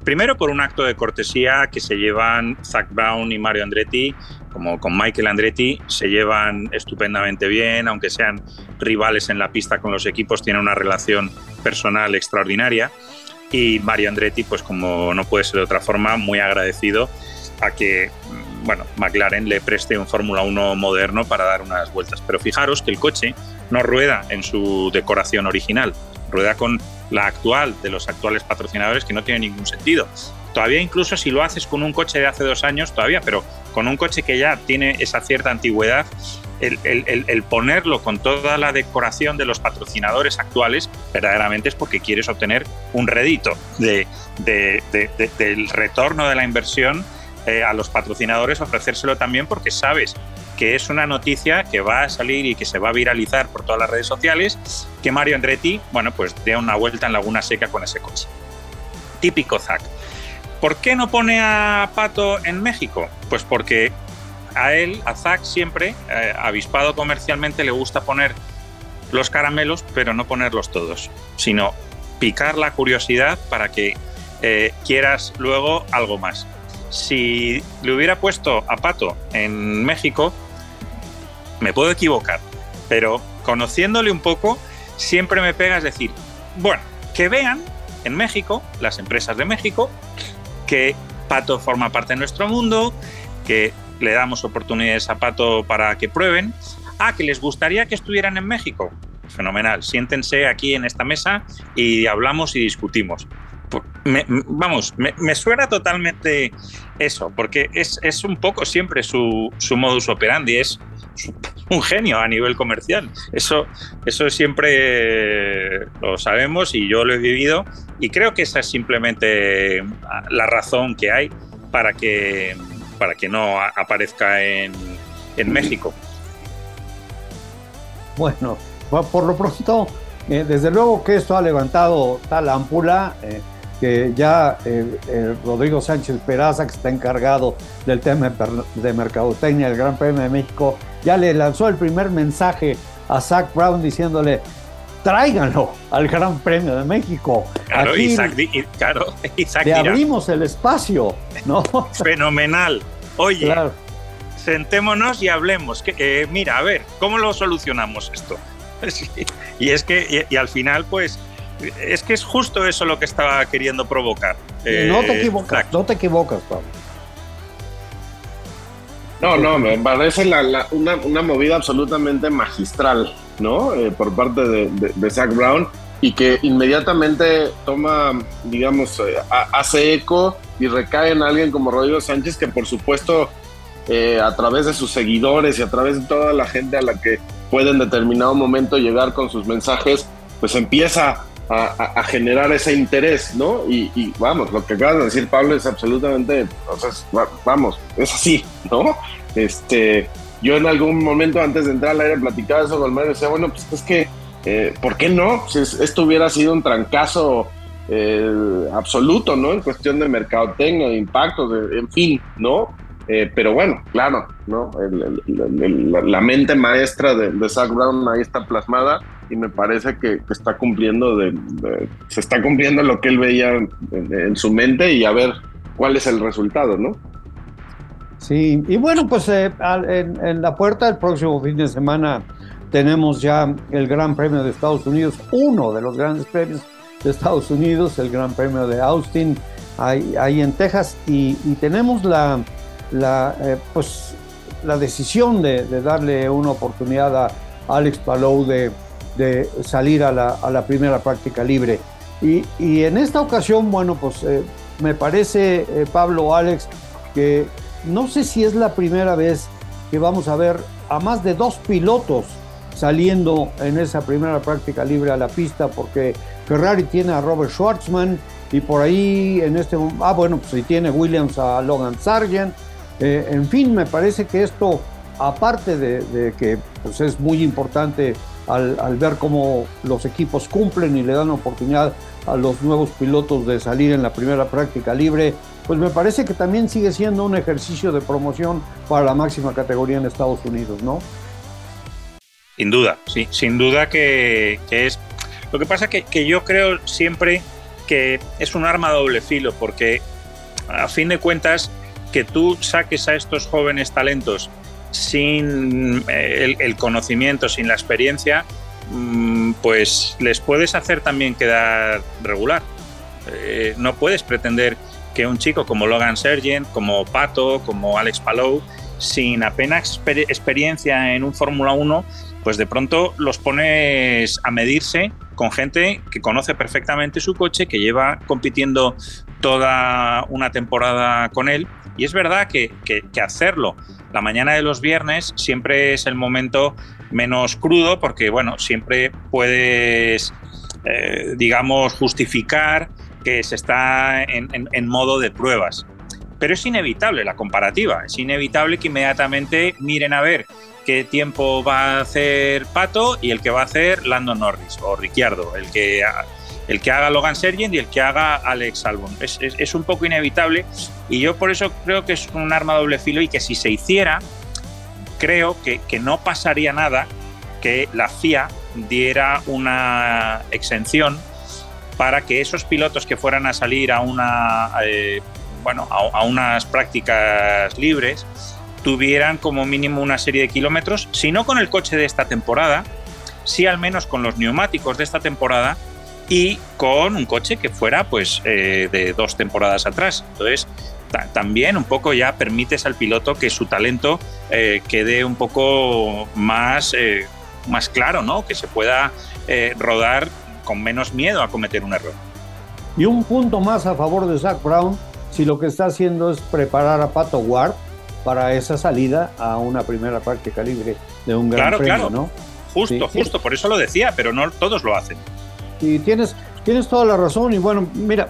primero por un acto de cortesía que se llevan Zach Brown y Mario Andretti, como con Michael Andretti, se llevan estupendamente bien, aunque sean rivales en la pista con los equipos, tienen una relación personal extraordinaria. Y Mario Andretti, pues como no puede ser de otra forma, muy agradecido a que bueno, McLaren le preste un Fórmula 1 moderno para dar unas vueltas. Pero fijaros que el coche no rueda en su decoración original, rueda con la actual de los actuales patrocinadores que no tiene ningún sentido. Todavía incluso si lo haces con un coche de hace dos años, todavía, pero con un coche que ya tiene esa cierta antigüedad, el, ponerlo con toda la decoración de los patrocinadores actuales, verdaderamente es porque quieres obtener un rédito de, del retorno de la inversión eh, a los patrocinadores, ofrecérselo también porque sabes que es una noticia que va a salir y que se va a viralizar por todas las redes sociales, que Mario Andretti, bueno, pues dé una vuelta en Laguna Seca con ese coche. Típico Zack. ¿Por qué no pone a Pato en México? Pues porque a él, a Zack, siempre, eh, avispado comercialmente, le gusta poner los caramelos, pero no ponerlos todos, sino picar la curiosidad para que eh, quieras luego algo más. Si le hubiera puesto a Pato en México, me puedo equivocar, pero conociéndole un poco, siempre me pega es decir, bueno, que vean en México, las empresas de México, que Pato forma parte de nuestro mundo, que le damos oportunidades a Pato para que prueben. Ah, que les gustaría que estuvieran en México. Fenomenal. Siéntense aquí en esta mesa y hablamos y discutimos. Vamos, me, suena totalmente eso, porque es, es un poco siempre su, su, modus operandi, es un genio a nivel comercial. Eso, eso siempre lo sabemos y yo lo he vivido y creo que esa es simplemente la razón que hay para que para que no aparezca en, México. Bueno, por lo pronto, eh, desde luego que esto ha levantado tal ámpula eh, que ya eh, Rodrigo Sánchez Peraza, que está encargado del tema de mercadotecnia del Gran Premio de México, ya le lanzó el primer mensaje a Zach Brown diciéndole, tráiganlo al Gran Premio de México. Claro, Aquí claro, le abrimos el espacio, ¿no? Fenomenal. Oye, sentémonos y hablemos. Que, eh, mira, a ver, ¿cómo lo solucionamos esto? y es que, y, al final, pues, es que es justo eso lo que estaba queriendo provocar. no te eh, equivocas, no te equivocas, Pablo. No, no, me parece una, movida absolutamente magistral, ¿no? Eh, por parte de, de, Zach Brown y que inmediatamente toma, digamos, hace eco y recae en alguien como Rodrigo Sánchez, que por supuesto eh, a través de sus seguidores y a través de toda la gente a la que puede en determinado momento llegar con sus mensajes, pues empieza a, generar ese interés, ¿no? Y, vamos, lo que acabas de decir, Pablo, es absolutamente, o sea, vamos, es así, ¿no? Este, yo en algún momento antes de entrar al aire platicaba eso con Mario y decía, bueno, pues es que, eh, ¿por qué no? Si esto hubiera sido un trancazo eh, absoluto, ¿no? En cuestión de mercadotecnia, de impactos, en fin, ¿no? Eh, pero bueno, claro, ¿no? la, mente maestra de, de, Zach Brown ahí está plasmada y me parece que, está cumpliendo, de, se está cumpliendo lo que él veía en, su mente y a ver cuál es el resultado, ¿no? Sí, y bueno, pues eh, en, la puerta del próximo fin de semana tenemos ya el Gran Premio de Estados Unidos, uno de los grandes premios de Estados Unidos, el Gran Premio de Austin, ahí, en Texas, y, tenemos la, la, eh, pues, la decisión de, darle una oportunidad a Alex Palou de, salir a la, primera práctica libre. Y, y, en esta ocasión, bueno, pues eh, me parece, eh, Pablo Alex, que no sé si es la primera vez que vamos a ver a más de dos pilotos saliendo en esa primera práctica libre a la pista, porque Ferrari tiene a Robert Schwartzman y por ahí en este ah bueno pues si tiene Williams a Logan Sargent eh, en fin me parece que esto aparte de, que pues es muy importante al, ver cómo los equipos cumplen y le dan oportunidad a los nuevos pilotos de salir en la primera práctica libre, pues me parece que también sigue siendo un ejercicio de promoción para la máxima categoría en Estados Unidos, ¿no? Sin duda, sí, sin duda que, es. Lo que pasa que, que yo creo siempre que es un arma a doble filo, porque a fin de cuentas, que tú saques a estos jóvenes talentos sin eh, el, conocimiento, sin la experiencia, mm, pues les puedes hacer también quedar regular. Eh, no puedes pretender que un chico como Logan Sergent, como Pato, como Alex Palou, sin apenas experiencia en un Fórmula 1, pues de pronto los pones a medirse con gente que conoce perfectamente su coche, que lleva compitiendo toda una temporada con él. Y es verdad que, hacerlo la mañana de los viernes siempre es el momento menos crudo porque, bueno, siempre puedes, eh, digamos, justificar que se está en modo de pruebas. Pero es inevitable la comparativa, es inevitable que inmediatamente miren a ver qué tiempo va a hacer Pato y el que va a hacer Lando Norris o Ricciardo, el que, el que haga Logan Sergent y el que haga Alex Albon. Es, un poco inevitable y yo por eso creo que es un arma doble filo y que si se hiciera, creo que, que no pasaría nada que la FIA diera una exención para que esos pilotos que fueran a salir a una eh, bueno a, unas prácticas libres tuvieran como mínimo una serie de kilómetros, si no con el coche de esta temporada, sí al menos con los neumáticos de esta temporada y con un coche que fuera pues eh, de dos temporadas atrás. Entonces, también un poco ya permites al piloto que su talento eh, quede un poco más, eh, más claro, ¿no? Que se pueda rodar con menos miedo a cometer un error. Y un punto más a favor de Zach Brown, si lo que está haciendo es preparar a Pato Ward para esa salida a una primera práctica libre de un gran premio, claro. ¿no? Justo, justo, por eso lo decía, pero no todos lo hacen. Y tienes, tienes toda la razón. Y bueno, mira,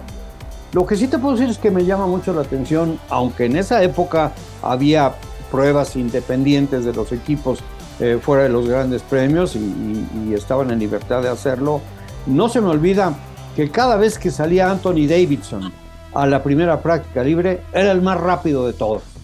lo que sí te puedo decir es que me llama mucho la atención, aunque en esa época había pruebas independientes de los equipos eh, fuera de los grandes premios y, y, estaban en libertad de hacerlo, no se me olvida que cada vez que salía Anthony Davidson a la primera práctica libre, era el más rápido de todos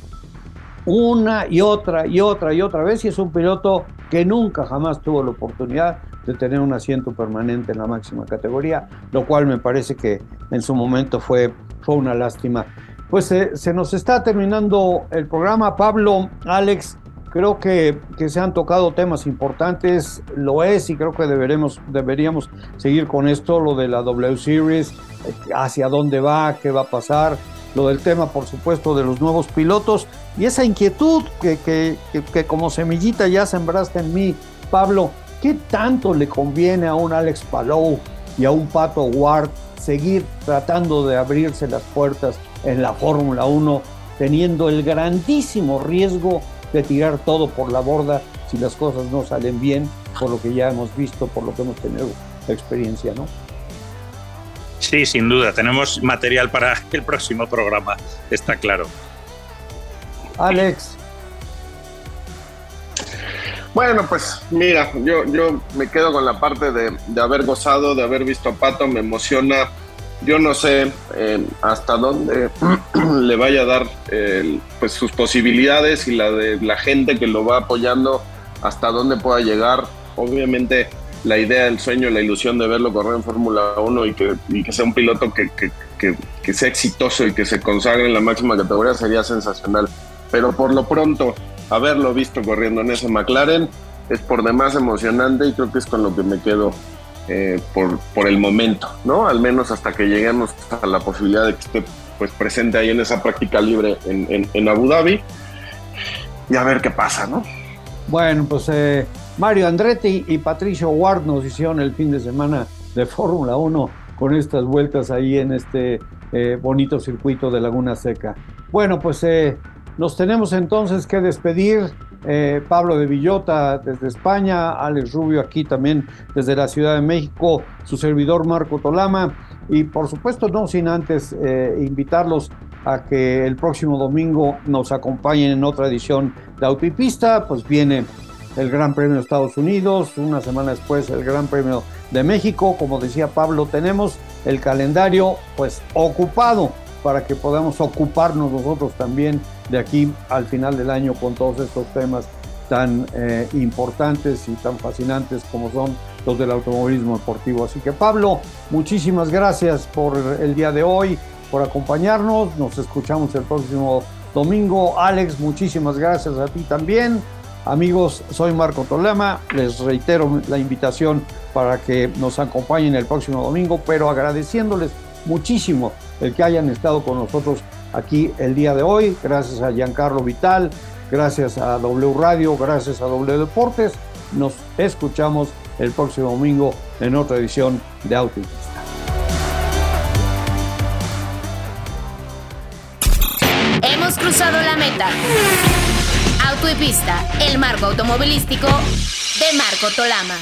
una y otra y otra y otra vez y es un piloto que nunca jamás tuvo la oportunidad de tener un asiento permanente en la máxima categoría, lo cual me parece que en su momento fue, fue una lástima. Pues eh, se nos está terminando el programa. Pablo, Alex, creo que, que, se han tocado temas importantes, lo es y creo que deberemos, deberíamos seguir con esto, lo de la W Series, hacia dónde va, qué va a pasar, lo del tema, por supuesto, de los nuevos pilotos y esa inquietud que, que, que, como semillita ya sembraste en mí, Pablo, ¿qué tanto le conviene a un Alex Palou y a un Pato Ward seguir tratando de abrirse las puertas en la Fórmula 1, teniendo el grandísimo riesgo de tirar todo por la borda si las cosas no salen bien, por lo que ya hemos visto, por lo que hemos tenido experiencia, ¿no? Sí, sin duda. Tenemos material para el próximo programa, está claro. Alex. Bueno, pues mira, yo, yo me quedo con la parte de, haber gozado, de haber visto a Pato, me emociona. Yo no sé eh, hasta dónde le vaya a dar pues sus posibilidades y la de la gente que lo va apoyando, hasta dónde pueda llegar. Obviamente la idea, el sueño, la ilusión de verlo correr en Fórmula 1 y que, que, sea un piloto que, que, sea exitoso y que se consagre en la máxima categoría sería sensacional. Pero por lo pronto, haberlo visto corriendo en ese McLaren es por demás emocionante y creo que es con lo que me quedo eh, por, por el momento, ¿no? Al menos hasta que lleguemos a la posibilidad de que esté pues, presente ahí en esa práctica libre en, en, Abu Dhabi y a ver qué pasa, ¿no? Bueno, pues eh, Mario Andretti y Patricio Ward nos hicieron el fin de semana de Fórmula 1 con estas vueltas ahí en este eh, bonito circuito de Laguna Seca. Bueno, pues eh, nos tenemos entonces que despedir. Eh, Pablo de Villota desde España, Alex Rubio aquí también desde la Ciudad de México, su servidor Marco Tolama y por supuesto no sin antes invitarlos a que el próximo domingo nos acompañen en otra edición de Autopista, pues viene el Gran Premio de Estados Unidos, una semana después el Gran Premio de México. Como decía Pablo, tenemos el calendario pues ocupado para que podamos ocuparnos nosotros también de aquí al final del año con todos estos temas tan eh, importantes y tan fascinantes como son los del automovilismo deportivo. Así que Pablo, muchísimas gracias por el día de hoy, por acompañarnos. Nos escuchamos el próximo domingo. Alex, muchísimas gracias a ti también. Amigos, soy Marco Tolama. Les reitero la invitación para que nos acompañen el próximo domingo, pero agradeciéndoles muchísimo el que hayan estado con nosotros aquí el día de hoy. Gracias a Giancarlo Vital, gracias a W Radio, gracias a W Deportes. Nos escuchamos el próximo domingo en otra edición de Auto Hemos cruzado la meta. Auto y Pista, el marco automovilístico de Marco Tolama.